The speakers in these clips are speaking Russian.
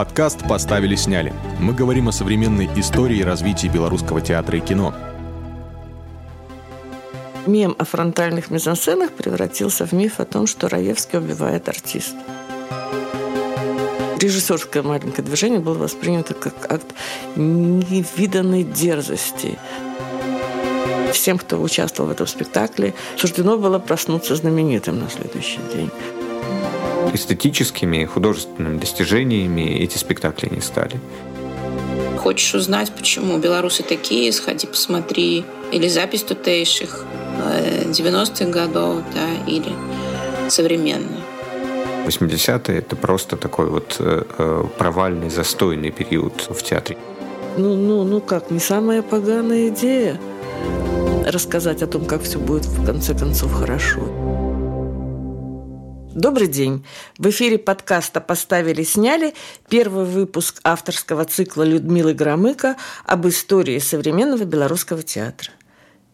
Подкаст «Поставили, сняли». Мы говорим о современной истории и развитии белорусского театра и кино. Мем о фронтальных мизансценах превратился в миф о том, что Раевский убивает артиста. Режиссерское маленькое движение было воспринято как акт невиданной дерзости. Всем, кто участвовал в этом спектакле, суждено было проснуться знаменитым на следующий день. Эстетическими, художественными достижениями эти спектакли не стали. Хочешь узнать, почему белорусы такие, сходи посмотри. Или запись тутейших 90-х э, годов, да, или современные. 80-е — это просто такой вот э, э, провальный, застойный период в театре. Ну, ну, ну как, не самая поганая идея рассказать о том, как все будет в конце концов хорошо. Добрый день. В эфире подкаста «Поставили, сняли» первый выпуск авторского цикла Людмилы Громыко об истории современного белорусского театра.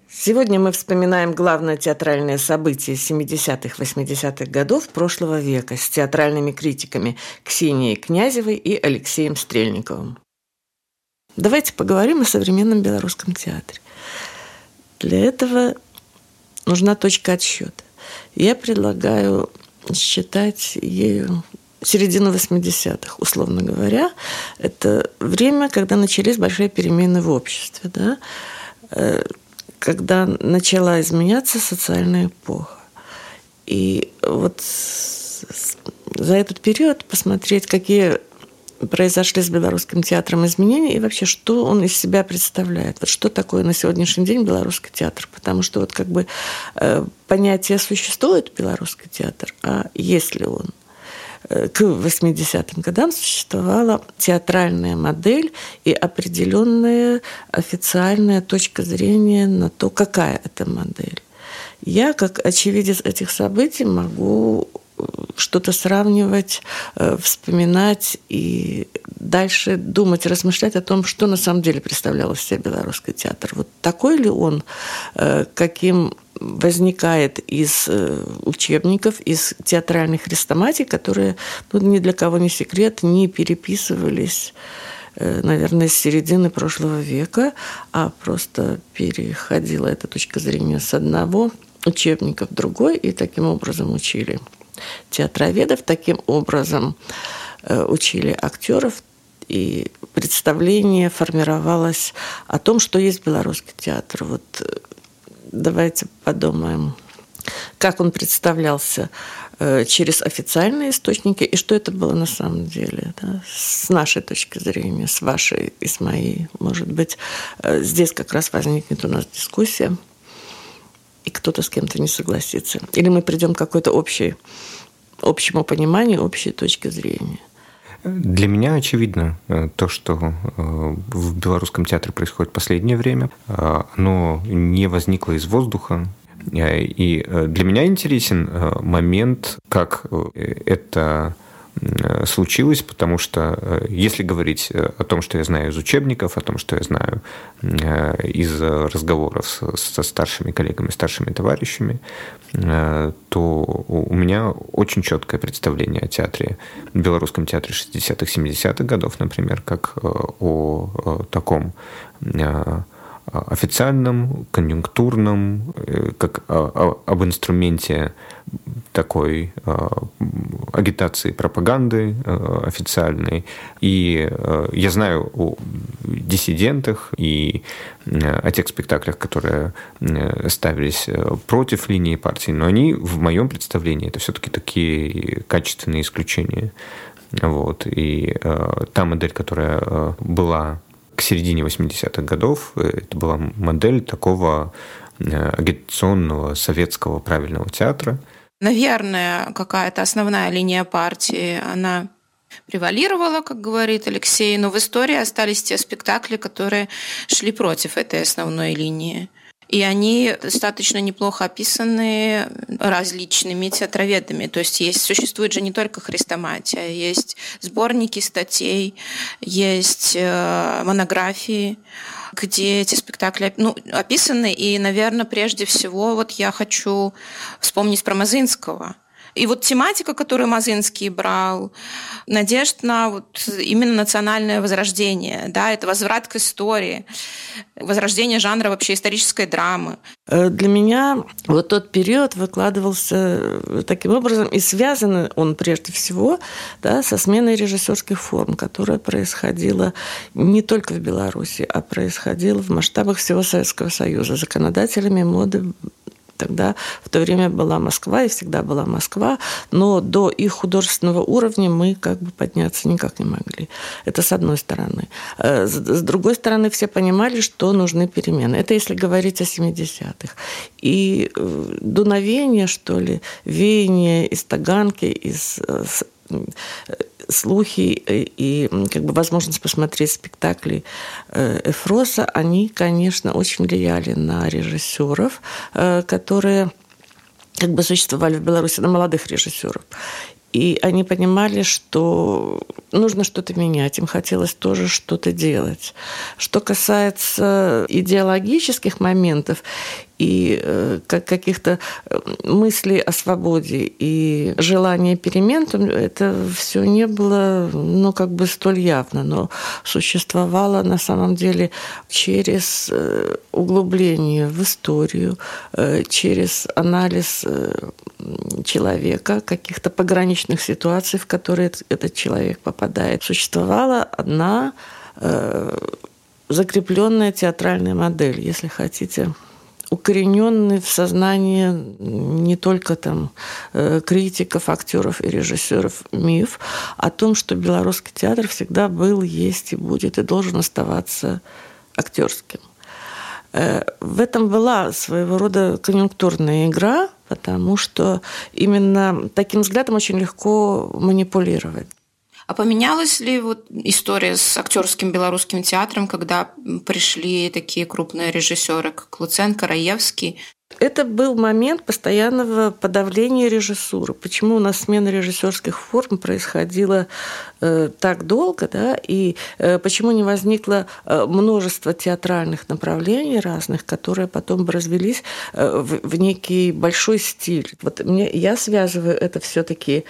Сегодня мы вспоминаем главное театральное событие 70-х, 80-х годов прошлого века с театральными критиками Ксенией Князевой и Алексеем Стрельниковым. Давайте поговорим о современном белорусском театре. Для этого нужна точка отсчета. Я предлагаю считать ею середину 80-х, условно говоря. Это время, когда начались большие перемены в обществе. Да? Э, когда начала изменяться социальная эпоха. И вот за этот период посмотреть, какие произошли с белорусским театром изменения и вообще, что он из себя представляет. Вот что такое на сегодняшний день белорусский театр. Потому что вот как бы э, понятие существует белорусский театр, а есть ли он? Э, к 80-м годам существовала театральная модель и определенная официальная точка зрения на то, какая это модель. Я, как очевидец этих событий, могу что-то сравнивать, э, вспоминать и дальше думать, размышлять о том, что на самом деле представлял из себя белорусский театр. Вот такой ли он, каким возникает из э, учебников, из театральных хрестоматий, которые, ну, ни для кого не секрет, не переписывались э, наверное, с середины прошлого века, а просто переходила эта точка зрения с одного учебника в другой, и таким образом учили театроведов, таким образом э, учили актеров, и представление формировалось о том, что есть белорусский театр. Вот давайте подумаем, как он представлялся э, через официальные источники и что это было на самом деле, да, с нашей точки зрения, с вашей и с моей. Может быть, э, здесь как раз возникнет у нас дискуссия, и кто-то с кем-то не согласится. Или мы придем к какой-то общей, общему пониманию, общей точки зрения. Для меня очевидно э, то, что э, в белорусском театре происходит в последнее время. Э, оно не возникло из воздуха. И для меня интересен момент, как это случилось, потому что э, если говорить э, о том, что я знаю из учебников, о том, что я знаю из разговоров со старшими коллегами, старшими товарищами, то у меня очень четкое представление о театре, белорусском театре 60-х, 70-х годов, например, как о таком официальном, конъюнктурном, как об инструменте такой э, агитации, пропаганды э, официальной. И э, я знаю о диссидентах и о тех спектаклях, которые ставились против линии партии, но они в моем представлении это все-таки такие качественные исключения. Вот. И та модель, которая была к середине 80-х годов, это была модель такого агитационного советского правильного театра – Наверное, какая-то основная линия партии, она превалировала, как говорит Алексей, но в истории остались те спектакли, которые шли против этой основной линии. И они достаточно неплохо описаны различными театроведами. То есть, есть существует же не только хрестоматия, есть сборники статей, есть э, монографии где эти спектакли ну, описаны. И, наверное, прежде всего вот я хочу вспомнить про Мазынского. И вот тематика, которую Мазынский брал, надежд на вот именно национальное возрождение, да, это возврат к истории, возрождение жанра вообще исторической драмы. Э, для меня вот тот период выкладывался э, таким образом, и связан он прежде всего да, со сменой режиссерских форм, которая происходила не только в Беларуси, а происходила в масштабах всего Советского Союза. Законодателями моды Тогда в то время была Москва и всегда была Москва, но до их художественного уровня мы как бы подняться никак не могли. Это с одной стороны. Э, с другой стороны, все понимали, что нужны перемены. Это если говорить о 70-х. И э, дуновение, что ли, веяние из Таганки, из э, слухи и как бы возможность посмотреть спектакли э, Эфроса, они, конечно, очень влияли на режиссеров, э, которые как бы существовали в Беларуси, на молодых режиссеров. И они понимали, что нужно что-то менять, им хотелось тоже что-то делать. Что касается идеологических моментов, и э, каких-то э, мыслей о свободе и желания перемен, это все не было, ну, как бы столь явно, но существовало на самом деле через э, углубление в историю, через анализ человека, каких-то пограничных ситуаций, в которые этот человек попадает. Существовала одна закрепленная театральная модель, если хотите, укорененный в сознании не только там э, критиков, актеров и режиссеров миф о том, что белорусский театр всегда был, есть и будет, и должен оставаться актерским. Э, в этом была своего рода конъюнктурная игра, потому что именно таким взглядом очень легко манипулировать. А поменялась ли вот история с актерским белорусским театром, когда пришли такие крупные режиссеры, как Луценко, Раевский? Это был момент постоянного подавления режиссуры. Почему у нас смена режиссерских форм происходила так долго, да, и э, почему не возникло э, множество театральных направлений разных, которые потом бы развелись э, в, в некий большой стиль. Вот мне, я связываю это все-таки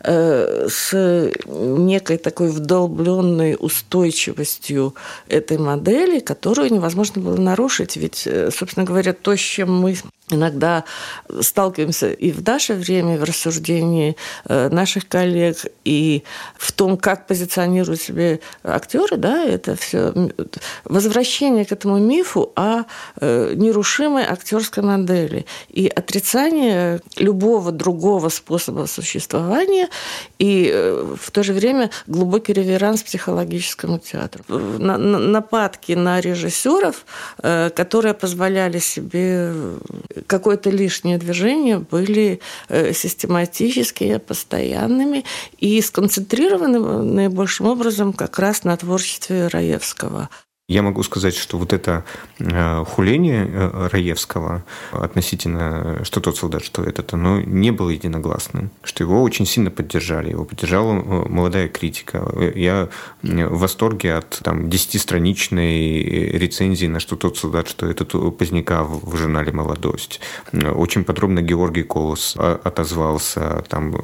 э, с некой такой вдолбленной устойчивостью этой модели, которую невозможно было нарушить. Ведь, э, собственно говоря, то, с чем мы иногда сталкиваемся и в наше время в рассуждении э, наших коллег, и в том, как позиционируют себе актеры, да, это все возвращение к этому мифу о э, нерушимой актерской модели и отрицание любого другого способа существования и э, в то же время глубокий реверанс психологическому театру. Нападки на режиссеров, которые позволяли себе какое-то лишнее движение были э, систематическими, постоянными и сконцентрированы наибольшим образом как раз на творчестве Раевского. Я могу сказать, что вот это э, хуление э, Раевского относительно «Что тот солдат, что этот», оно не было единогласным, что его очень сильно поддержали, его поддержала э, молодая критика. Я в восторге от там, 10-страничной рецензии на «Что тот солдат, что этот» Поздняка в журнале «Молодость». Очень подробно Георгий Колос отозвался там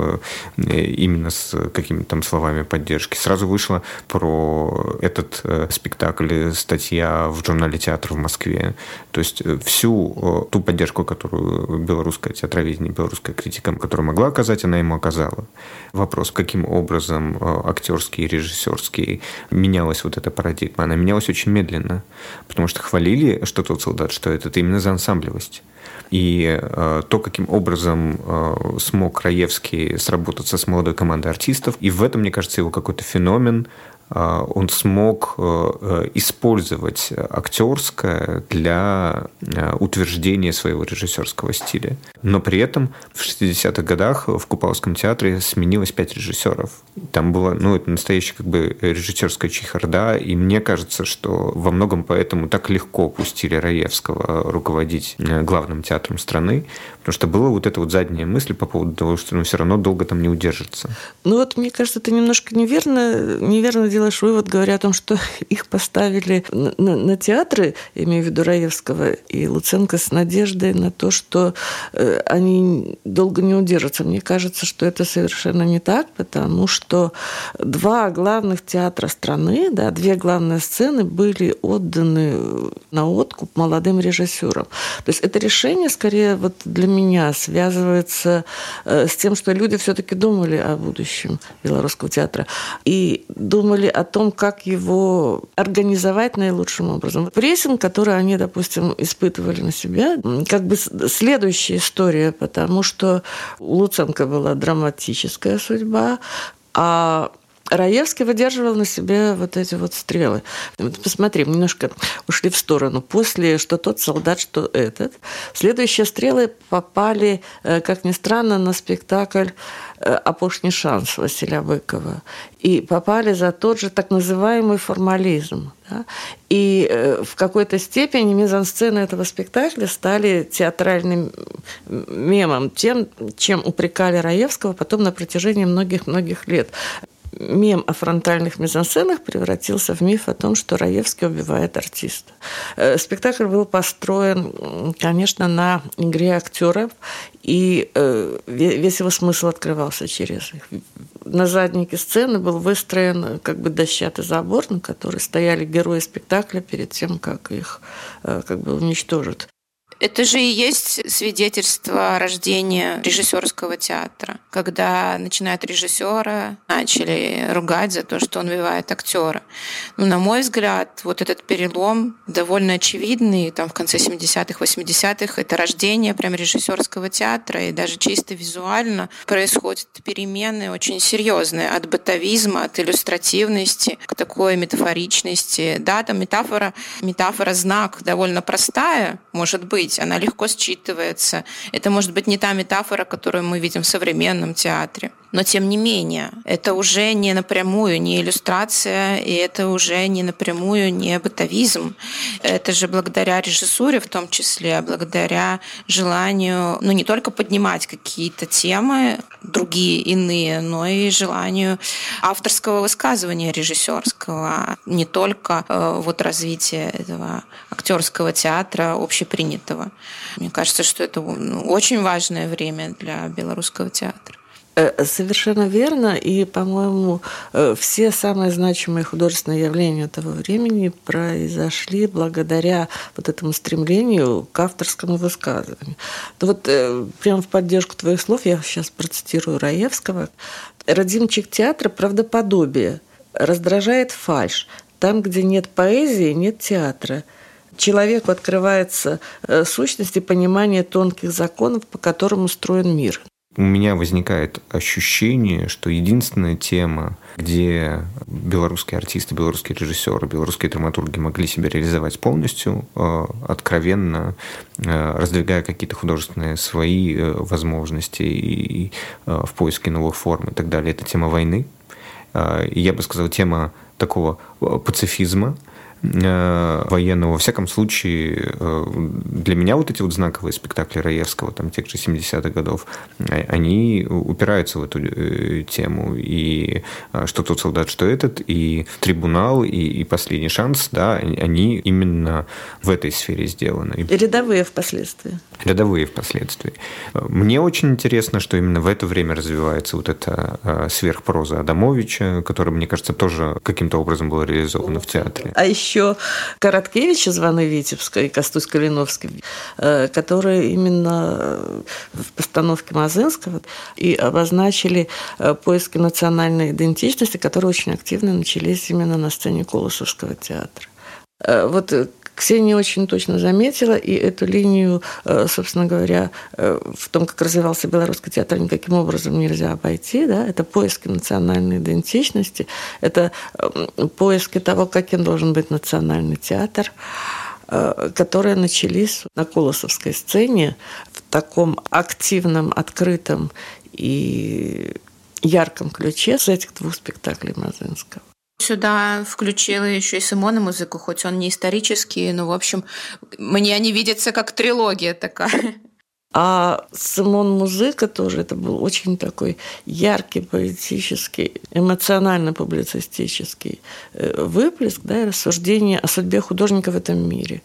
именно с какими-то там словами поддержки. Сразу вышло про этот спектакль статья в журнале «Театр» в Москве. То есть э, всю э, ту поддержку, которую белорусская театроведение, белорусская критика, которую могла оказать, она ему оказала. Вопрос, каким образом э, актерский режиссерский менялась вот эта парадигма, она менялась очень медленно, потому что хвалили, что тот солдат, что этот именно за ансамблевость. И э, то, каким образом э, смог Раевский сработаться с молодой командой артистов, и в этом, мне кажется, его какой-то феномен он смог э, э, использовать актерское для э, утверждения своего режиссерского стиля. Но при этом в 60-х годах в Купалском театре сменилось пять режиссеров. Там было, ну, это настоящая как бы режиссерская чехарда, и мне кажется, что во многом поэтому так легко пустили Раевского руководить главным театром страны, потому что была вот эта вот задняя мысль по поводу того, что ну, все равно долго там не удержится. Ну вот, мне кажется, это немножко неверно, неверно делаешь вывод, говоря о том, что их поставили на, на, на театры, имею в виду Раевского и Луценко, с надеждой на то, что э, они долго не удержатся. Мне кажется, что это совершенно не так, потому что два главных театра страны, да, две главные сцены были отданы на откуп молодым режиссерам. То есть это решение, скорее, вот для меня связывается э, с тем, что люди все-таки думали о будущем белорусского театра и думали о том, как его организовать наилучшим образом. Прессинг, который они, допустим, испытывали на себя, как бы следующая история, потому что у Луценко была драматическая судьба, а Раевский выдерживал на себе вот эти вот стрелы. Посмотри, немножко ушли в сторону. После «Что тот солдат, что этот», следующие стрелы попали, э, как ни странно, на спектакль «Опошний шанс» Василия Быкова. И попали за тот же так называемый формализм. Да? И э, в какой-то степени мизансцены этого спектакля стали театральным мемом, тем, чем упрекали Раевского потом на протяжении многих-многих лет мем о фронтальных мизансценах превратился в миф о том, что Раевский убивает артиста. Э, спектакль был построен, конечно, на игре актеров, и э, весь его смысл открывался через их. На заднике сцены был выстроен как бы дощатый забор, на который стояли герои спектакля перед тем, как их э, как бы уничтожат. Это же и есть свидетельство рождения режиссерского театра, когда начинают режиссера, начали ругать за то, что он убивает актера. Ну, на мой взгляд, вот этот перелом довольно очевидный, там в конце 70-х, 80-х, это рождение прям режиссерского театра, и даже чисто визуально происходят перемены очень серьезные от бытовизма, от иллюстративности к такой метафоричности. Да, там метафора, метафора знак довольно простая, может быть, быть, она легко считывается. Это может быть не та метафора, которую мы видим в современном театре. Но тем не менее, это уже не напрямую не иллюстрация, и это уже не напрямую не бытовизм. Это же благодаря режиссуре в том числе, благодаря желанию, ну не только поднимать какие-то темы, другие, иные, но и желанию авторского высказывания режиссерского, не только э, вот развития этого актерского театра общепринятого. Мне кажется, что это ну, очень важное время для белорусского театра. Э, совершенно верно. И, по-моему, э, все самые значимые художественные явления этого времени произошли благодаря вот этому стремлению к авторскому высказыванию. Вот э, прямо в поддержку твоих слов я сейчас процитирую Раевского. «Родимчик театра – правдоподобие. Раздражает фальш. Там, где нет поэзии, нет театра человеку открывается сущность и понимание тонких законов, по которым устроен мир у меня возникает ощущение, что единственная тема, где белорусские артисты, белорусские режиссеры, белорусские драматурги могли себя реализовать полностью, э, откровенно, э, раздвигая какие-то художественные свои э, возможности и в поиске новых форм и так далее, это тема войны. Я бы сказал, тема такого пацифизма, военного. Во всяком случае, э, для меня вот эти вот знаковые спектакли Раевского, там, тех же 70-х годов, э, они упираются в эту тему. И «Что тот солдат, что этот», и «Трибунал», и, и «Последний шанс», да, они именно в этой сфере сделаны. Рядовые впоследствии. Рядовые впоследствии. Мне очень интересно, что именно в это время развивается вот эта сверхпроза Адамовича, которая, мне кажется, тоже каким-то образом была реализована в театре. А еще еще Короткевич из Ваны Витебска и Костусь Калиновский, э, которые именно э, в постановке Мазынского и обозначили э, поиски национальной идентичности, которые очень активно начались именно на сцене Колосовского театра. Вот Ксения очень точно заметила, и эту линию, собственно говоря, в том, как развивался белорусский театр, никаким образом нельзя обойти. Да? Это поиски национальной идентичности, это поиски того, каким должен быть национальный театр которые начались на Колосовской сцене в таком активном, открытом и ярком ключе с этих двух спектаклей Мазынского. Сюда включила еще и Симона музыку, хоть он не исторический, но, в общем, мне они видятся как трилогия такая. А Симон Музыка тоже это был очень такой яркий, поэтический, эмоционально-публицистический э, выплеск да, и рассуждение о судьбе художника в этом мире.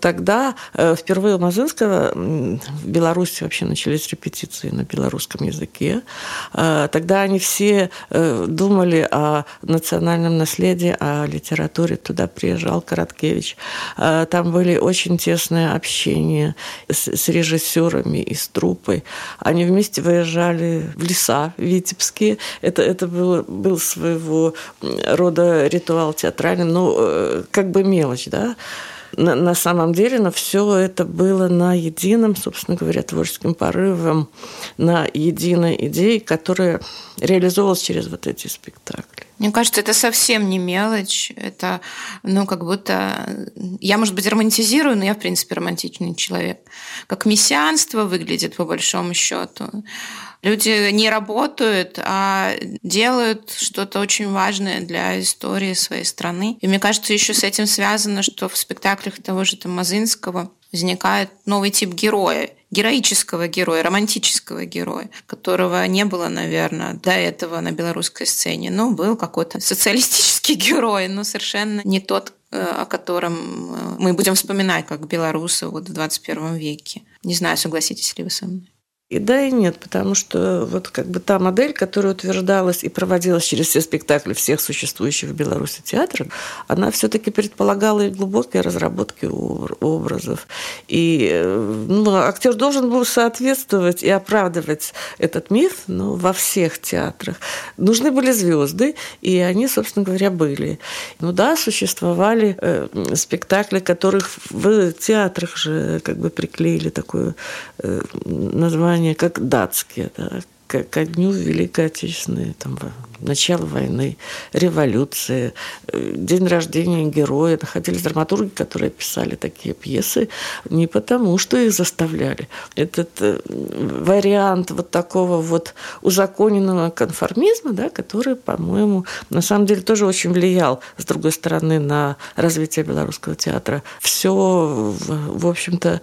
Тогда э, впервые у Мазынского в Беларуси вообще начались репетиции на белорусском языке. Э, тогда они все думали о национальном наследии, о литературе. Туда приезжал Короткевич. Там были очень тесные общения с, с режиссерами трупами и с трупой. Они вместе выезжали в леса витебские. Это, это было, был своего рода ритуал театральный, ну, э, как бы мелочь, да на, на самом деле, но все это было на едином, собственно говоря, творческим порывом, на единой идее, которая реализовывалась через вот эти спектакли. Мне кажется, это совсем не мелочь. Это, ну, как будто... Я, может быть, романтизирую, но я, в принципе, романтичный человек. Как мессианство выглядит, по большому счету. Люди не работают, а делают что-то очень важное для истории своей страны. И мне кажется, еще с этим связано, что в спектаклях того же там Мазынского возникает новый тип героя, героического героя, романтического героя, которого не было, наверное, до этого на белорусской сцене. Ну, был какой-то социалистический герой, но совершенно не тот, э, о котором э, мы будем вспоминать как белорусы вот в 21 веке. Не знаю, согласитесь ли вы со мной. И да, и нет, потому что вот как бы та модель, которая утверждалась и проводилась через все спектакли всех существующих в Беларуси театров, она все-таки предполагала и глубокие разработки образов. И ну, актер должен был соответствовать и оправдывать этот миф ну, во всех театрах. Нужны были звезды, и они, собственно говоря, были. Ну да, существовали э, спектакли, которых в театрах же как бы приклеили такое э, название названия как датские, да, ко дню Великой Отечественной, там, начало войны, революции, э, день рождения героя. Находились драматурги, которые писали такие пьесы не потому, что их заставляли. Этот э, вариант вот такого вот узаконенного конформизма, да, который, по-моему, на самом деле тоже очень влиял, с другой стороны, на развитие белорусского театра. Все, в общем-то,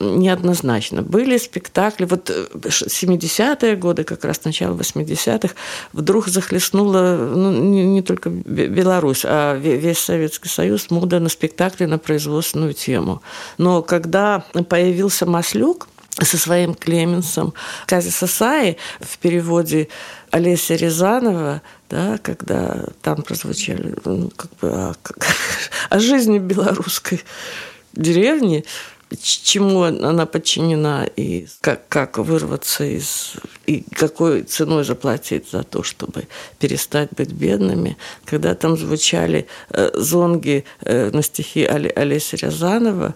неоднозначно. Были спектакли, вот 70-е э, годы, как раз начало 80-х, вдруг захлестнула ну, не, не только Беларусь, а весь Советский Союз мода на спектакли на производственную тему. Но когда появился Маслюк, со своим Клеменсом. Кази Сасаи в переводе Олеся Рязанова, да, когда там прозвучали ну, как бы о, о жизни белорусской деревни, чему она подчинена и как, как вырваться из и какой ценой заплатить за то, чтобы перестать быть бедными. Когда там звучали э, зонги э, на стихи Олеся Рязанова,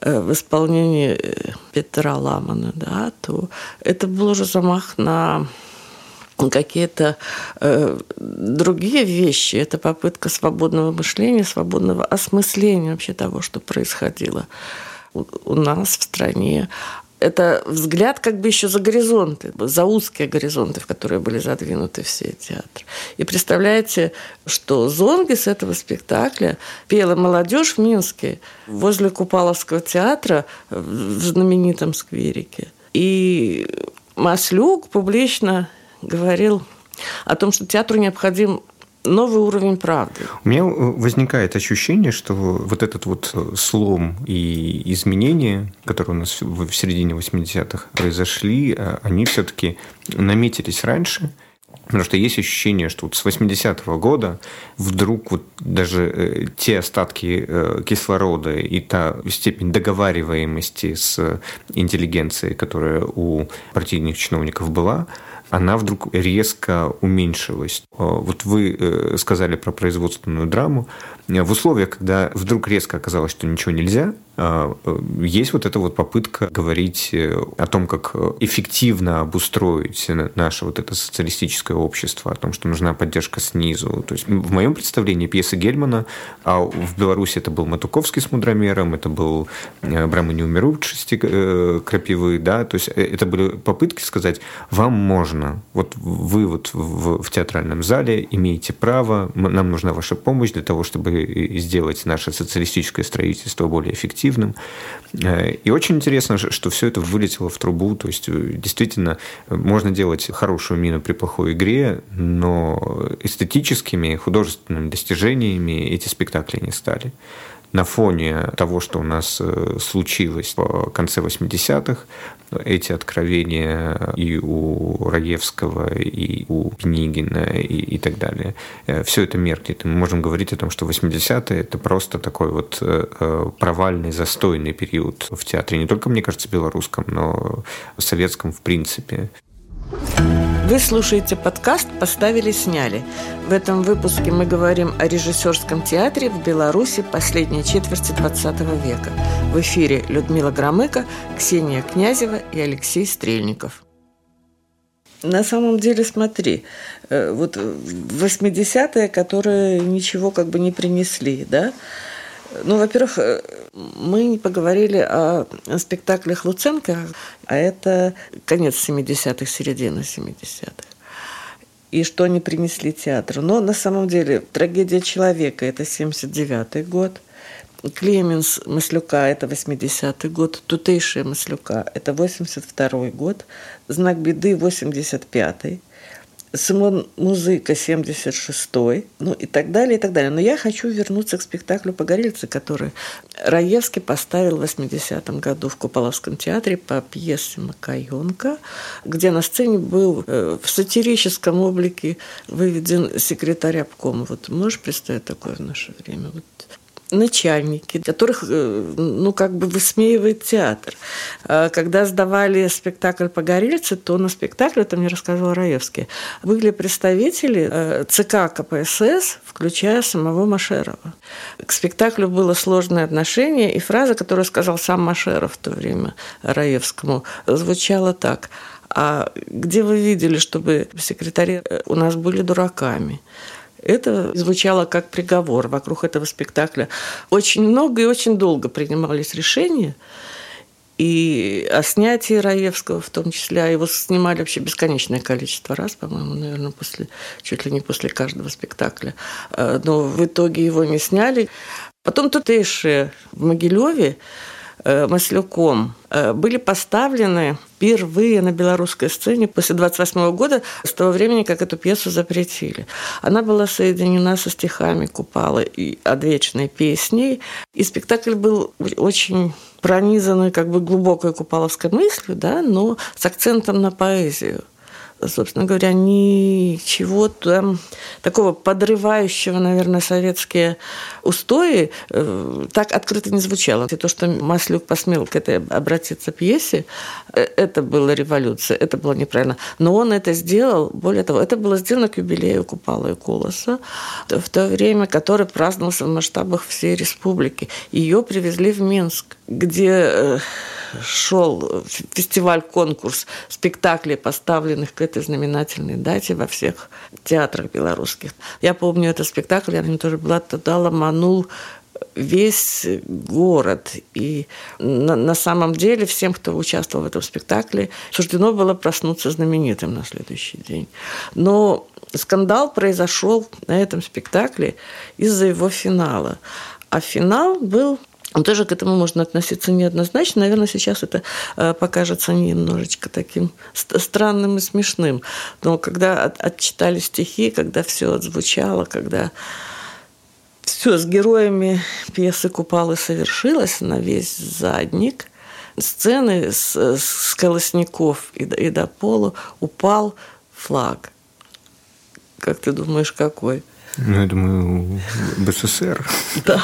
э, в исполнении э, Петра Ламана, да, то это был уже замах на какие-то э, другие вещи. Это попытка свободного мышления, свободного осмысления вообще того, что происходило у нас в стране. Это взгляд как бы еще за горизонты, за узкие горизонты, в которые были задвинуты все театры. И представляете, что зонги с этого спектакля пела молодежь в Минске возле Купаловского театра в знаменитом скверике. И Маслюк публично говорил о том, что театру необходим новый уровень правды. У меня э, возникает ощущение, что вот этот вот э, слом и изменения, которые у нас в середине 80-х произошли, э, они все-таки наметились раньше, Потому что есть ощущение, что вот с 80-го года вдруг вот даже те остатки кислорода и та степень договариваемости с интеллигенцией, которая у партийных чиновников была, она вдруг резко уменьшилась. Э, вот вы э, сказали про производственную драму. Э, в условиях, когда вдруг резко оказалось, что ничего нельзя, есть вот эта вот попытка говорить э, о том, как эффективно обустроить наше вот это социалистическое общество, о том, что нужна поддержка снизу. То есть в моем представлении пьесы Гельмана, а в Беларуси это был Матуковский с Мудромером, это был Брамы неумеручести Крапивы, да, то есть это были попытки сказать, вам можно, вот вы вот в, в театральном зале имеете право, нам нужна ваша помощь для того, чтобы сделать наше социалистическое строительство более эффективным, эффективным. Э, и очень интересно, что все это вылетело в трубу. То есть, э, действительно, можно делать хорошую мину при плохой игре, но эстетическими, художественными достижениями эти спектакли не стали на фоне того, что у нас э, случилось в конце 80-х, эти откровения и у Раевского, и у Пенигина, и, и так далее, э, все это меркнет. мы можем говорить о том, что 80-е – это просто такой вот э, провальный, застойный период в театре, не только, мне кажется, белорусском, но советском в принципе. Вы слушаете подкаст «Поставили, сняли». В этом выпуске мы говорим о режиссерском театре в Беларуси последней четверти XX века. В эфире Людмила Громыко, Ксения Князева и Алексей Стрельников. На самом деле, смотри, э, вот 80-е, которые ничего как бы не принесли, да, ну, во-первых, э, мы поговорили о спектаклях Луценко, а это конец 70-х, середина 70-х. И что они принесли театру. Но на самом деле трагедия человека – это 79-й год. Клеменс Маслюка – это 80-й год. Тутейшая Маслюка – это 82-й год. Знак беды – 85-й. Симон Музыка 76-й, ну и так далее, и так далее. Но я хочу вернуться к спектаклю «Погорельцы», который Раевский поставил в 80-м году в Куполовском театре по пьесе Макаенко, где на сцене был э, в сатирическом облике выведен секретарь обкома. Вот можешь представить такое в наше время? Вот начальники, которых, э, ну, как бы высмеивает театр. А когда сдавали спектакль «Погорельцы», то на спектакле, это мне рассказывал Раевский, были представители э, ЦК КПСС, включая самого Машерова. К спектаклю было сложное отношение, и фраза, которую сказал сам Машеров в то время Раевскому, звучала так – а где вы видели, чтобы секретари э, у нас были дураками? Это звучало как приговор. Вокруг этого спектакля очень много и очень долго принимались решения. И о снятии Раевского в том числе, а его снимали вообще бесконечное количество раз, по-моему, наверное, после, чуть ли не после каждого спектакля. Э, но в итоге его не сняли. Потом тутейшие в Могилеве Э, Маслюком э, были поставлены впервые на белорусской сцене после 28 года, с того времени, как эту пьесу запретили. Она была соединена со стихами Купала и «Одвечной песней», и спектакль был очень пронизанный как бы глубокой купаловской мыслью, да, но с акцентом на поэзию собственно говоря, ничего такого подрывающего, наверное, советские устои э, так открыто не звучало. И то, что Маслюк посмел к этой обратиться пьесе, э, это была революция, это было неправильно. Но он это сделал, более того, это было сделано к юбилею Купала и Колоса в то время, который праздновался в масштабах всей республики. Ее привезли в Минск, где э, шел фестиваль-конкурс спектаклей, поставленных к этой знаменательной дате во всех театрах белорусских. Я помню этот спектакль, я на нем тоже была, тогда ломанул весь город. И на, на самом деле всем, кто участвовал в этом спектакле, суждено было проснуться знаменитым на следующий день. Но скандал произошел на этом спектакле из-за его финала. А финал был тоже к этому можно относиться неоднозначно. Наверное, сейчас это э, покажется немножечко таким странным и смешным. Но когда отчитали стихи, когда все отзвучало, когда все с героями пьесы «Купалы» совершилось на весь задник, сцены с, с колосников и и до пола упал флаг. Как ты думаешь, какой? Ну, я думаю, БССР. Да,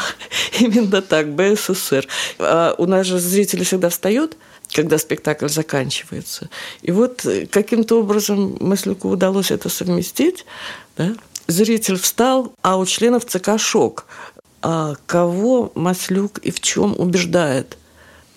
именно так, БССР. А у нас же зрители всегда встают, когда спектакль заканчивается. И вот э, каким-то образом Маслюку удалось это совместить. Да? Зритель встал, а у членов ЦК шок. А кого Маслюк и в чем убеждает –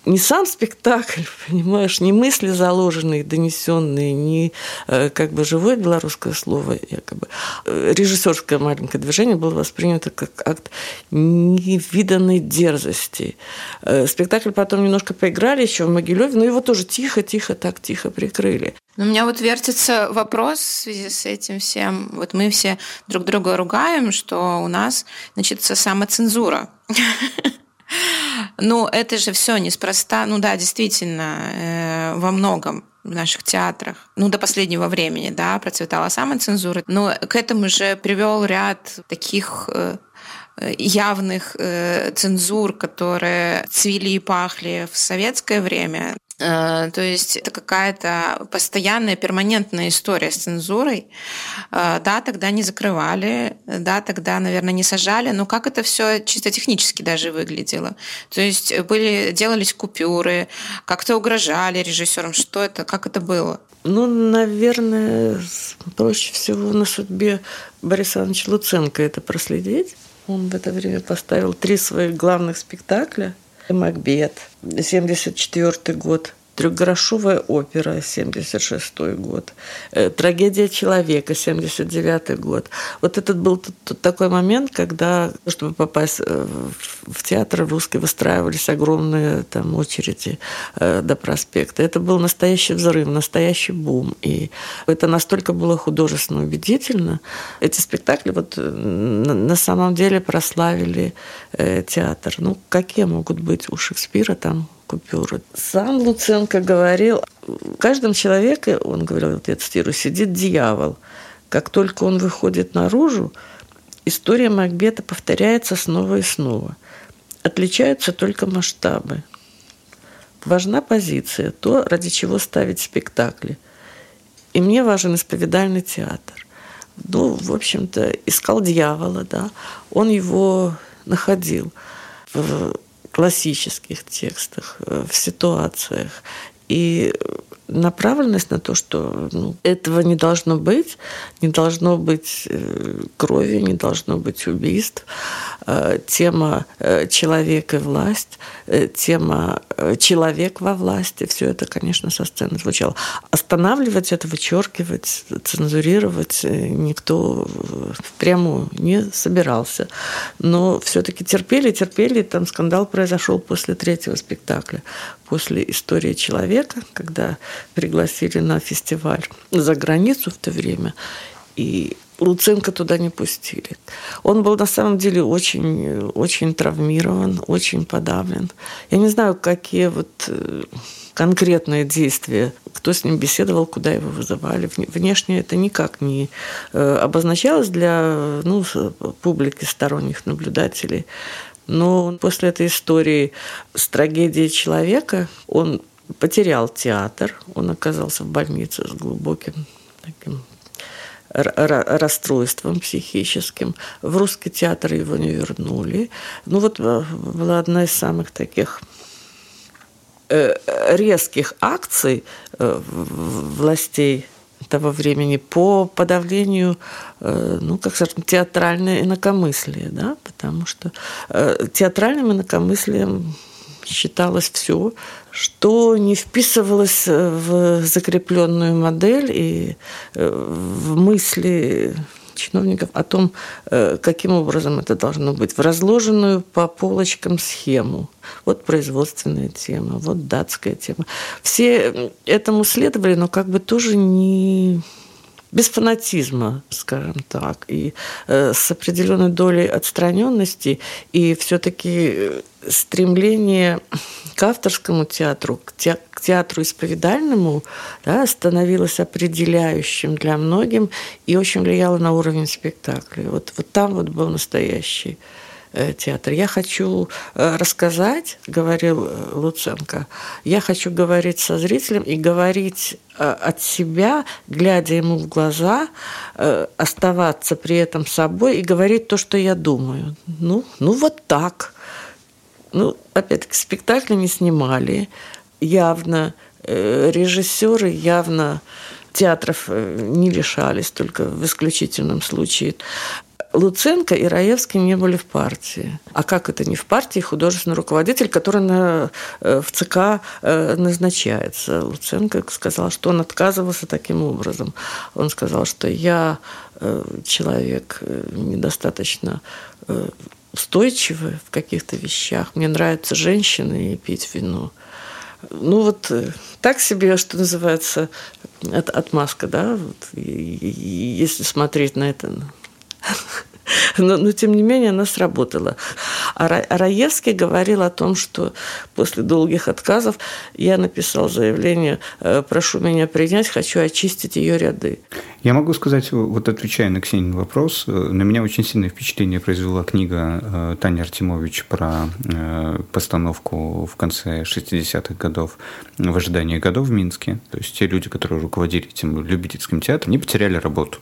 не сам спектакль, понимаешь, не мысли заложенные, донесенные, не э, как бы живое белорусское слово, якобы. Э, режиссерское маленькое движение было воспринято как акт невиданной дерзости. Э, спектакль потом немножко поиграли еще в Могилеве, но его тоже тихо-тихо, так тихо прикрыли. У меня вот вертится вопрос в связи с этим всем. Вот мы все друг друга ругаем, что у нас, значит, самоцензура. Ну, это же все неспроста. Ну да, действительно, во многом в наших театрах, ну, до последнего времени, да, процветала самоцензура, но к этому же привел ряд таких явных э, цензур, которые цвели и пахли в советское время. Э, то есть это какая-то постоянная, перманентная история с цензурой. Э, да, тогда не закрывали, да, тогда, наверное, не сажали, но как это все чисто технически даже выглядело. То есть были, делались купюры, как-то угрожали режиссерам, что это, как это было? Ну, наверное, проще всего на судьбе Бориса Ивановича Луценко это проследить. Он в это время поставил три своих главных спектакля. «Макбет», 74 год, Трехгрошовая опера, 76 год. Э, Трагедия человека, 79 год. Вот этот был такой момент, когда, чтобы попасть э, в театр русский, выстраивались огромные там очереди э, до проспекта. Это был настоящий взрыв, настоящий бум. И это настолько было художественно убедительно. Эти спектакли вот на самом деле прославили театр. Ну, какие могут быть у Шекспира там купюры. Сам Луценко говорил, в каждом человеке, он говорил, я цитирую, сидит дьявол. Как только он выходит наружу, история Макбета повторяется снова и снова. Отличаются только масштабы. Важна позиция, то, ради чего ставить спектакли. И мне важен исповедальный театр. Ну, в общем-то, искал дьявола, да. Он его находил классических текстах, э, в ситуациях. И направленность на то, что ну, этого не должно быть, не должно быть э, крови, не должно быть убийств. Э, тема э, «Человек и власть», тема «Человек во власти», все это, конечно, со сцены звучало. Останавливать это, вычеркивать, цензурировать никто прямо не собирался. Но все-таки терпели, терпели, там скандал произошел после третьего спектакля, после «Истории человека», когда пригласили на фестиваль за границу в то время, и Луценко туда не пустили. Он был на самом деле очень, очень травмирован, очень подавлен. Я не знаю, какие вот э, конкретные действия, кто с ним беседовал, куда его вызывали. Внешне это никак не э, обозначалось для ну, публики, сторонних наблюдателей. Но после этой истории с трагедией человека он потерял театр, он оказался в больнице с глубоким таким расстройством психическим. В русский театр его не вернули. Ну вот э, была одна из самых таких э, резких акций э, властей того времени по подавлению, ну, как скажем, театральное инакомыслие, да, потому что театральным инакомыслием считалось все, что не вписывалось в закрепленную модель и э, в мысли чиновников о том, э, каким образом это должно быть, в разложенную по полочкам схему. Вот производственная тема, вот датская тема. Все этому следовали, но как бы тоже не без фанатизма, скажем так, и э, с определенной долей отстраненности, и все-таки стремление к авторскому театру, к, те, к театру исповедальному да, становилось определяющим для многим и очень влияло на уровень спектакля. Вот, вот там вот был настоящий Э, театр. Я хочу э, рассказать, говорил э, Луценко, я хочу говорить со зрителем и говорить от себя, глядя ему в глаза, оставаться при этом собой и говорить то, что я думаю. Ну, ну вот так. Ну, опять-таки, спектакли не снимали. Явно режиссеры явно театров не лишались, только в исключительном случае. Луценко и Раевский не были в партии. А как это не в партии? Художественный руководитель, который на, э, в ЦК э, назначается. Луценко сказал, что он отказывался таким образом. Он сказал, что я э, человек недостаточно устойчивый в каких-то вещах. Мне нравятся женщины и пить вино. Ну вот так себе, что называется, от, отмазка, да, вот, и, и, если смотреть на это но, но тем не менее она сработала. А Раевский говорил о том, что после долгих отказов я написал заявление, э, прошу меня принять, хочу очистить ее ряды. Я могу сказать, вот отвечая на Ксенин вопрос, э, на меня очень сильное впечатление произвела книга э, Тани Артемович про постановку в конце 60-х годов в ожидании годов в Минске. То есть те люди, которые руководили этим любительским театром, они потеряли работу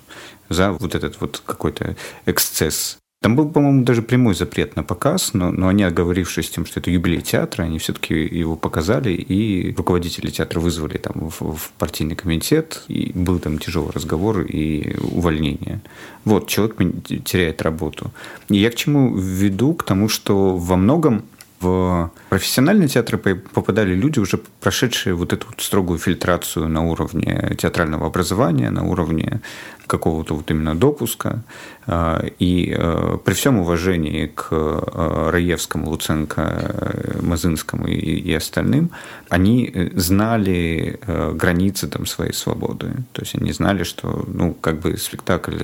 за вот этот вот какой-то эксцесс там был, по-моему, даже прямой запрет на показ, но, но они, оговорившись тем, что это юбилей театра, они все-таки его показали, и руководители театра вызвали там в, в партийный комитет, и был там тяжелый разговор и увольнение. Вот, человек теряет работу. И я к чему веду? К тому, что во многом в профессиональные театры попадали люди, уже прошедшие вот эту вот строгую фильтрацию на уровне театрального образования, на уровне какого-то вот именно допуска. А, и э, при всем уважении к э, Раевскому, Луценко, э, Мазынскому и остальным, они знали границы там своей свободы. То есть они знали, что ну, как бы спектакль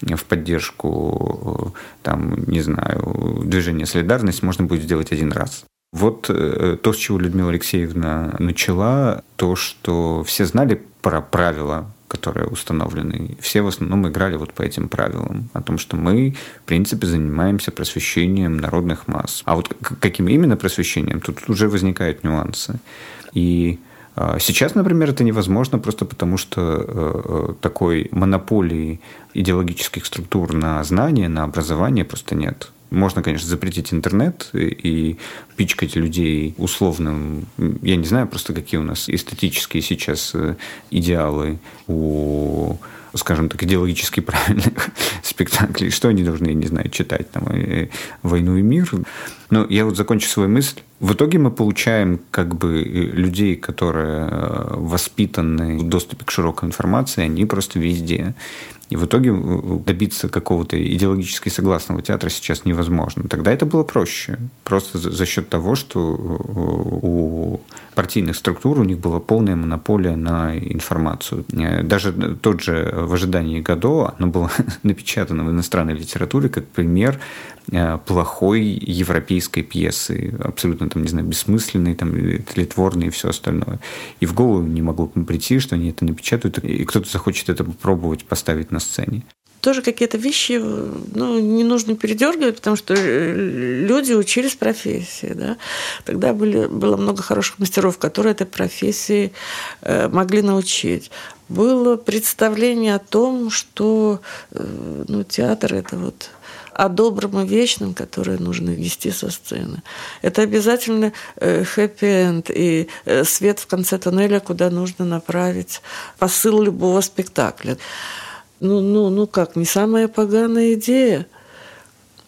в поддержку там, не знаю, движения «Солидарность» можно будет сделать один раз. Вот то, с чего Людмила Алексеевна начала, то, что все знали про правила которые установлены. Все в основном играли вот по этим правилам, о том, что мы, в принципе, занимаемся просвещением народных масс. А вот каким именно просвещением, тут уже возникают нюансы. И а, Сейчас, например, это невозможно просто потому, что э, э, такой монополии идеологических структур на знания, на образование просто нет. Можно, конечно, запретить интернет и пичкать людей условным, я не знаю просто, какие у нас эстетические сейчас э, идеалы у скажем так, идеологически правильных спектаклей, что они должны, я не знаю, читать там э, «Войну и мир». Но я вот закончу свою мысль. В итоге мы получаем как бы э, людей, которые воспитаны в доступе к широкой информации, они просто везде. И в итоге э, добиться какого-то идеологически согласного театра сейчас невозможно. Тогда это было проще. Просто за счет того, что э, у партийных структур у них была полная монополия на информацию. Э, даже тот же «В ожидании Годо» оно было напечатано в иностранной литературе как пример плохой европейской пьесы, абсолютно, там, не знаю, бессмысленной, там, тлетворной и все остальное. И в голову не могло прийти, что они это напечатают, и кто-то захочет это попробовать поставить на сцене тоже какие-то вещи ну, не нужно передергивать, потому что э, люди учились профессии. Да? Тогда были, было много хороших мастеров, которые этой профессии э, могли научить. Было представление о том, что э, ну, театр – это вот о добром и вечном, которое нужно вести со сцены. Это обязательно хэппи-энд и свет в конце тоннеля, куда нужно направить посыл любого спектакля ну, ну, ну как, не самая поганая идея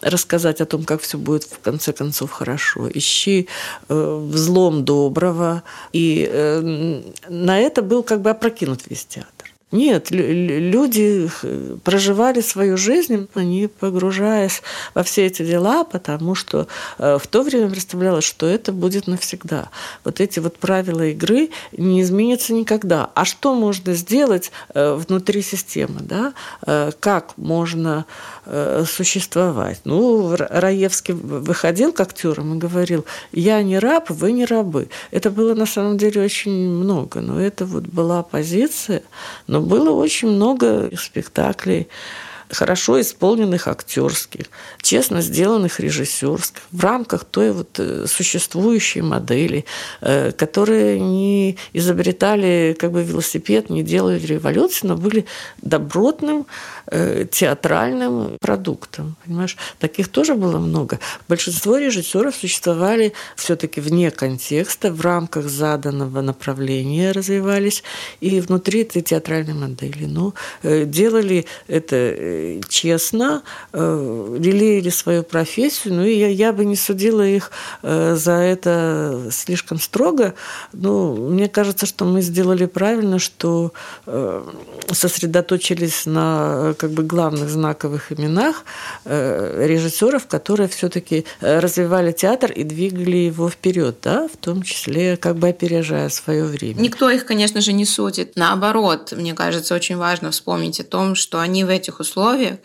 рассказать о том, как все будет в конце концов хорошо. Ищи э, взлом доброго. И э, на это был как бы опрокинут весь театр. Нет, люди проживали свою жизнь, они погружаясь во все эти дела, потому что э, в то время представлялось, что это будет навсегда. Вот эти вот правила игры не изменятся никогда. А что можно сделать э, внутри системы? Да? Э, как можно существовать? Ну, Раевский выходил к актерам и говорил, я не раб, вы не рабы. Это было на самом деле очень много, но это вот была позиция, но было очень много спектаклей, хорошо исполненных актерских, честно сделанных режиссерских, в рамках той вот э, существующей модели, э, которые не изобретали как бы велосипед, не делали революцию, но были добротным Э, театральным продуктом. Понимаешь? Таких тоже было много. Большинство режиссеров существовали все-таки вне контекста, в рамках заданного направления развивались и внутри этой театральной модели. Но делали это честно, лелеяли свою профессию, ну и я, я бы не судила их за это слишком строго. Но мне кажется, что мы сделали правильно, что сосредоточились на как бы главных знаковых именах э, режиссеров, которые все-таки э, развивали театр и двигали его вперед, да, в том числе как бы опережая свое время. Никто их, конечно же, не судит. Наоборот, мне кажется, очень важно вспомнить о том, что они в этих условиях условиях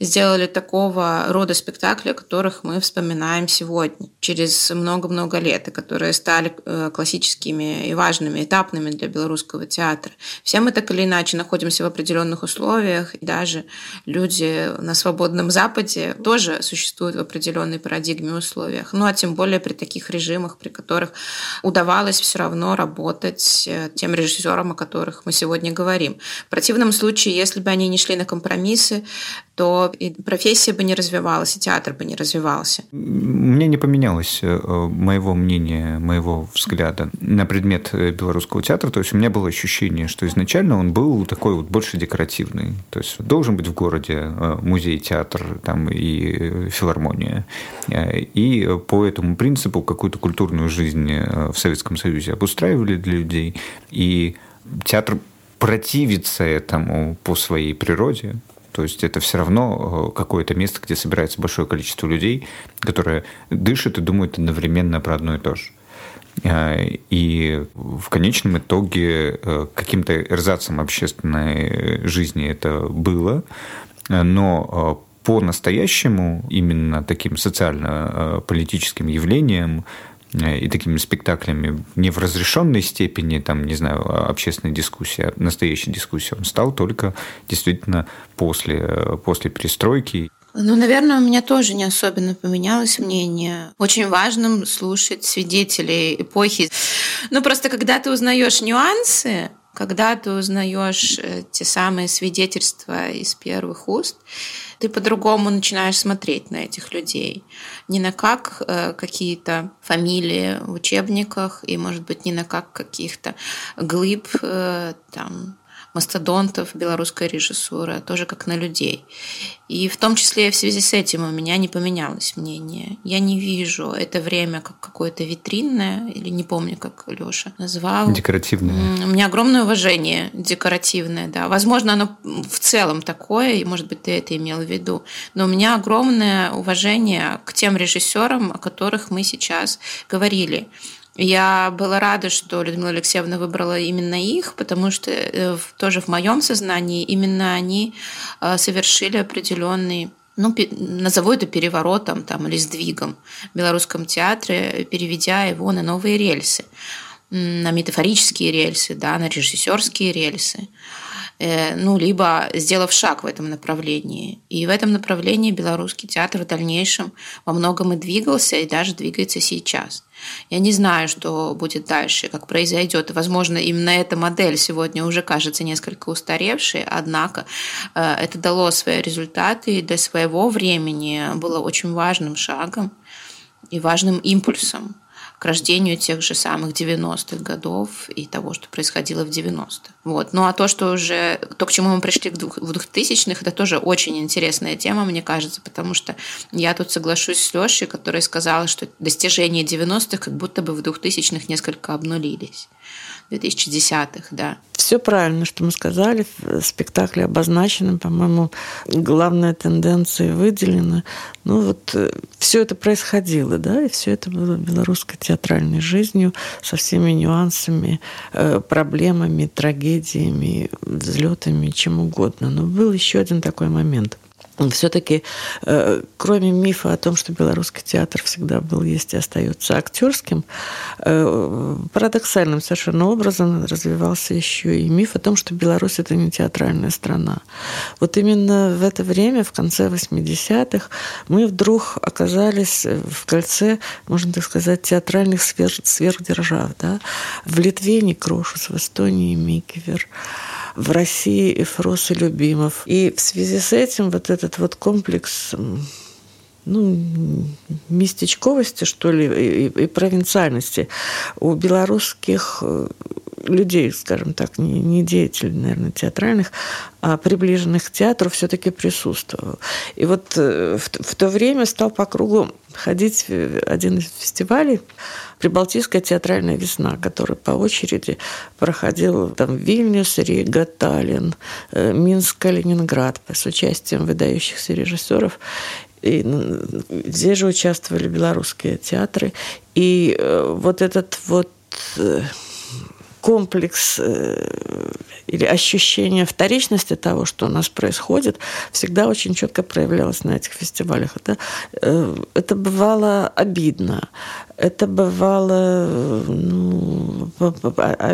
сделали такого рода спектакли, о которых мы вспоминаем сегодня, через много-много лет, и которые стали э, классическими и важными, этапными для белорусского театра. Все мы так или иначе находимся в определенных условиях, и даже люди на свободном Западе тоже существуют в определенной парадигме условиях. Ну, а тем более при таких режимах, при которых удавалось все равно работать э, тем режиссерам, о которых мы сегодня говорим. В противном случае, если бы они не шли на компромиссы, то и профессия бы не развивалась, и театр бы не развивался. Мне не поменялось э, моего мнения, моего взгляда на предмет э, белорусского театра. То есть у меня было ощущение, что изначально он был такой вот больше декоративный. То есть должен быть в городе э, музей, театр там, и филармония. И по этому принципу какую-то культурную жизнь в Советском Союзе обустраивали для людей. И театр противится этому по своей природе, то есть это все равно э, какое-то место, где собирается большое количество людей, которые дышат и думают одновременно про одно и то же. Э, и в конечном итоге э, каким-то эрзацем общественной жизни это было, но по-настоящему именно таким социально-политическим явлением и такими спектаклями не в разрешенной степени, там, не знаю, общественной дискуссии, а настоящей дискуссии он стал только действительно после, э, после перестройки. Ну, наверное, у меня тоже не особенно поменялось мнение. Очень важным слушать свидетелей эпохи. Ну, просто когда ты узнаешь нюансы, когда ты узнаешь э, те самые свидетельства из первых уст, ты по-другому начинаешь смотреть на этих людей. Не на как э, какие-то фамилии в учебниках, и, может быть, не на как каких-то глыб э, там, мастодонтов белорусской режиссуры, тоже как на людей. И в том числе в связи с этим у меня не поменялось мнение. Я не вижу это время как какое-то витринное, или не помню, как Лёша назвал. Декоративное. У меня огромное уважение декоративное, да. Возможно, оно в целом такое, и, может быть, ты это имел в виду. Но у меня огромное уважение к тем режиссерам, о которых мы сейчас говорили. Я была рада, что Людмила Алексеевна выбрала именно их, потому что э, тоже в моем сознании именно они э, совершили определенный ну, назову это переворотом там, или сдвигом в белорусском театре, переведя его на новые рельсы, на метафорические рельсы, да, на режиссерские рельсы. Э, ну, либо сделав шаг в этом направлении. И в этом направлении белорусский театр в дальнейшем во многом и двигался, и даже двигается сейчас. Я не знаю, что будет дальше, как произойдет. Возможно, именно эта модель сегодня уже кажется несколько устаревшей, однако э, это дало свои результаты и для своего времени было очень важным шагом и важным импульсом к рождению тех же самых 90-х годов и того, что происходило в 90-х. Вот. Ну а то, что уже, то, к чему мы пришли в 2000-х, это тоже очень интересная тема, мне кажется, потому что я тут соглашусь с Лешей, который сказал, что достижения 90-х как будто бы в 2000-х несколько обнулились. 2010-х, да. Все правильно, что мы сказали. В спектакле обозначены, по-моему, главная тенденция выделена. Ну вот э, все это происходило, да, и все это было белорусской театральной жизнью со всеми нюансами, э, проблемами, трагедиями, взлетами, чем угодно. Но был еще один такой момент – все-таки, э, кроме мифа о том, что белорусский театр всегда был, есть и остается актерским, э, парадоксальным совершенно образом развивался еще и миф о том, что Беларусь это не театральная страна. Вот именно в это время, в конце 80-х, мы вдруг оказались в кольце, можно так сказать, театральных сверхдержав. Да? В Литве Некрошус, в Эстонии Микивер, в России Эфрос и Любимов. И в связи с этим вот этот вот комплекс ну, местечковости, что ли, и, и провинциальности у белорусских э, людей, скажем так, не, не деятелей, наверное, театральных, а приближенных к театру все-таки присутствовал. И вот э, в, в то время стал по кругу ходить один из фестивалей Прибалтийская театральная весна, который по очереди проходил там Вильнюс, Рига, Таллин, э, Минск, Калининград с участием выдающихся режиссеров. И здесь же участвовали белорусские театры. И э, вот этот вот комплекс э, или ощущение вторичности того, что у нас происходит, всегда очень четко проявлялось на этих фестивалях. Это, э, это бывало обидно. Это бывало ну,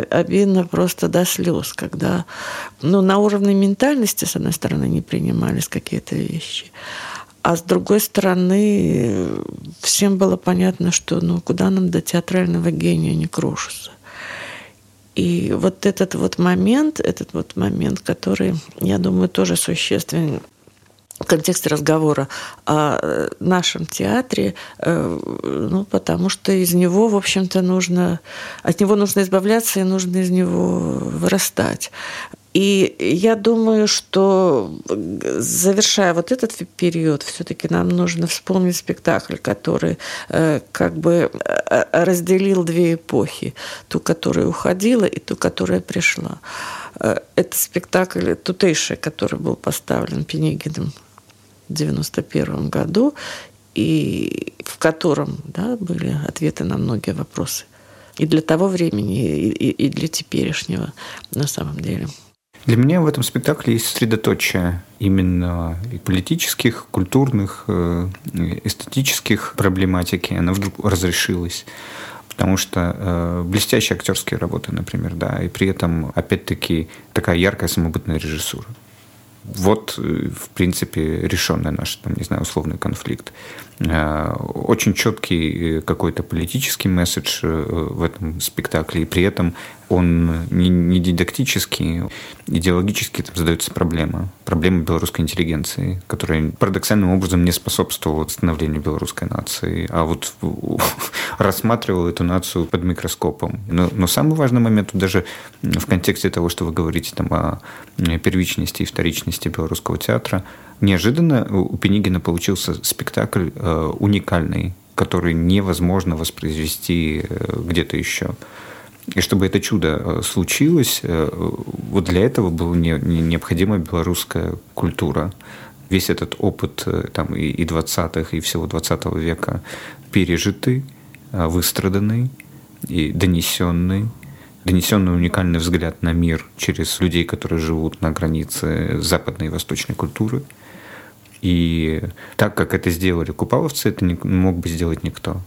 обидно просто до слез, когда ну, на уровне ментальности, с одной стороны, не принимались какие-то вещи. А с другой стороны, всем было понятно, что ну, куда нам до театрального гения не крушится. И вот этот вот момент, этот вот момент, который, я думаю, тоже существенен в контексте разговора о нашем театре, э, ну, потому что из него, в общем-то, нужно, от него нужно избавляться и нужно из него вырастать. И я думаю, что завершая вот этот период, все-таки нам нужно вспомнить спектакль, который э, как бы э, разделил две эпохи. Ту, которая уходила, и ту, которая пришла. Э, это спектакль «Тутейший», который был поставлен Пенегиным в 1991 году, и в котором да, были ответы на многие вопросы. И для того времени, и, и для теперешнего на самом деле. Для меня в этом спектакле есть средоточие именно и политических, культурных, э, эстетических проблематики. Она вдруг разрешилась потому что э, блестящие актерские работы, например, да, и при этом, опять-таки, такая яркая самобытная режиссура. Вот, э, в принципе, решенный наш, там, не знаю, условный конфликт. Э, очень четкий какой-то политический месседж в этом спектакле, и при этом он не, не дидактический, идеологически там задается проблема. Проблема белорусской интеллигенции, которая парадоксальным образом не способствовала становлению белорусской нации, а вот рассматривала эту нацию под микроскопом. Но, но самый важный момент даже в контексте того, что вы говорите там, о первичности и вторичности белорусского театра, неожиданно у Пенигина получился спектакль э, уникальный, который невозможно воспроизвести э, где-то еще. И чтобы это чудо э, случилось, э, вот для этого была необходима белорусская культура. Весь этот опыт там, и 20-х, и всего 20 века пережитый, выстраданный и донесенный, донесенный уникальный взгляд на мир через людей, которые живут на границе западной и восточной культуры. И так как это сделали купаловцы, это не мог бы сделать никто.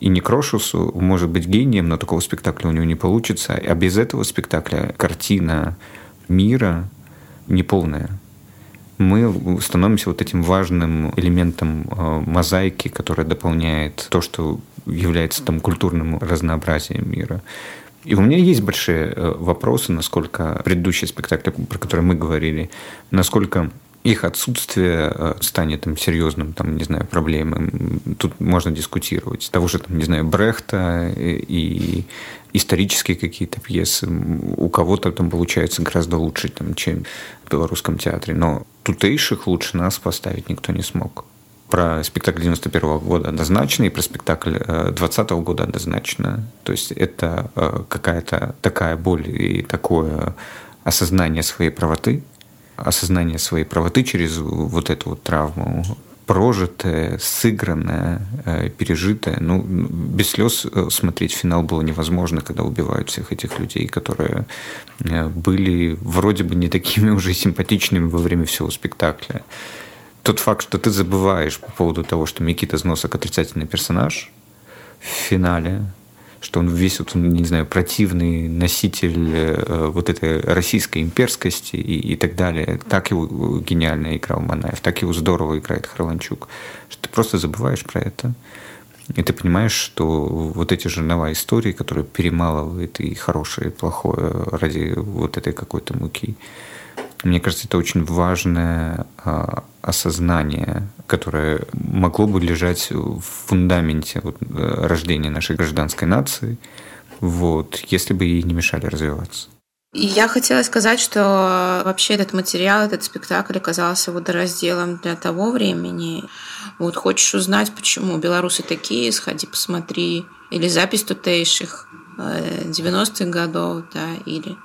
И Некрошусу может быть гением, но такого спектакля у него не получится. А без этого спектакля картина мира неполная. Мы становимся вот этим важным элементом э, мозаики, которая дополняет то, что является там культурным разнообразием мира. И у меня есть большие э, вопросы, насколько предыдущий спектакль, про который мы говорили, насколько их отсутствие э, станет там, серьезным, там, не знаю, проблемой. Тут можно дискутировать. Того же, там, не знаю, Брехта и исторические какие-то пьесы. У кого-то там получается гораздо лучше, там, чем в белорусском театре. Но тутейших лучше нас поставить никто не смог. Про спектакль 91 -го года однозначно, и про спектакль 20 -го года однозначно. То есть это э, какая-то такая боль и такое осознание своей правоты, осознание своей правоты через вот эту вот травму, прожитое, сыгранное, э, пережитое. Ну, без слез э, смотреть финал было невозможно, когда убивают всех этих людей, которые э, были вроде бы не такими уже симпатичными во время всего спектакля. Тот факт, что ты забываешь по поводу того, что Микита Зносок отрицательный персонаж в финале, что он весь, вот, не знаю, противный носитель э, вот этой российской имперскости и, и так далее. Так его гениально играл Манаев, так его здорово играет Харланчук, что ты просто забываешь про это. И ты понимаешь, что вот эти жернова истории, которые перемалывают и хорошее, и плохое ради вот этой какой-то муки, мне кажется, это очень важное а, осознание, которое могло бы лежать в фундаменте вот, э, рождения нашей гражданской нации, вот, если бы ей не мешали развиваться. Я хотела сказать, что вообще этот материал, этот спектакль оказался водоразделом для того времени. Вот хочешь узнать, почему белорусы такие, сходи посмотри. Или запись тутейших 90-х э, годов, да, или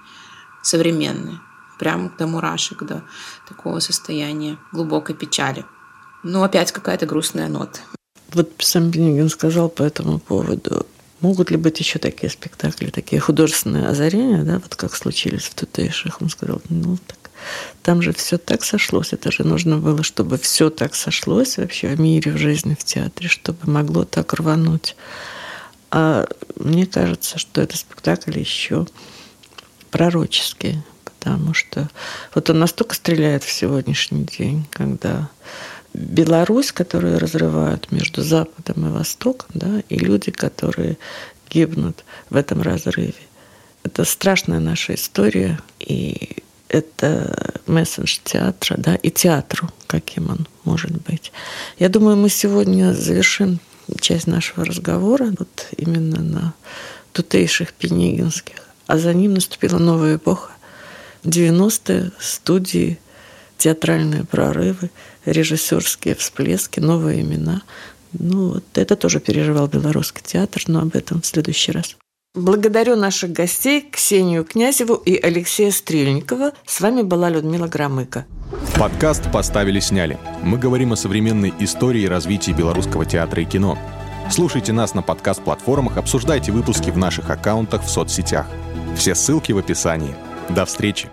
современные прям до мурашек, до такого состояния глубокой печали. Ну, опять какая-то грустная нота. Вот сам Бенигин сказал по этому поводу. Могут ли быть еще такие спектакли, такие художественные озарения, да, вот как случились в тутейших? Он сказал, ну, так там же все так сошлось. Это же нужно было, чтобы все так сошлось вообще в мире, в жизни, в театре, чтобы могло так рвануть. А мне кажется, что этот спектакль еще пророческий, потому что вот он настолько стреляет в сегодняшний день, когда Беларусь, которую разрывают между Западом и Востоком, да, и люди, которые гибнут в этом разрыве. Это страшная наша история, и это месседж театра, да, и театру, каким он может быть. Я думаю, мы сегодня завершим часть нашего разговора вот именно на тутейших пенигинских, а за ним наступила новая эпоха. 90-е, студии, театральные прорывы, режиссерские всплески, новые имена. Ну, вот это тоже переживал белорусский театр, но об этом в следующий раз. Благодарю наших гостей Ксению Князеву и Алексея Стрельникова. С вами была Людмила Громыко. Подкаст «Поставили-сняли». Мы говорим о современной истории и развитии белорусского театра и кино. Слушайте нас на подкаст-платформах, обсуждайте выпуски в наших аккаунтах в соцсетях. Все ссылки в описании. До встречи!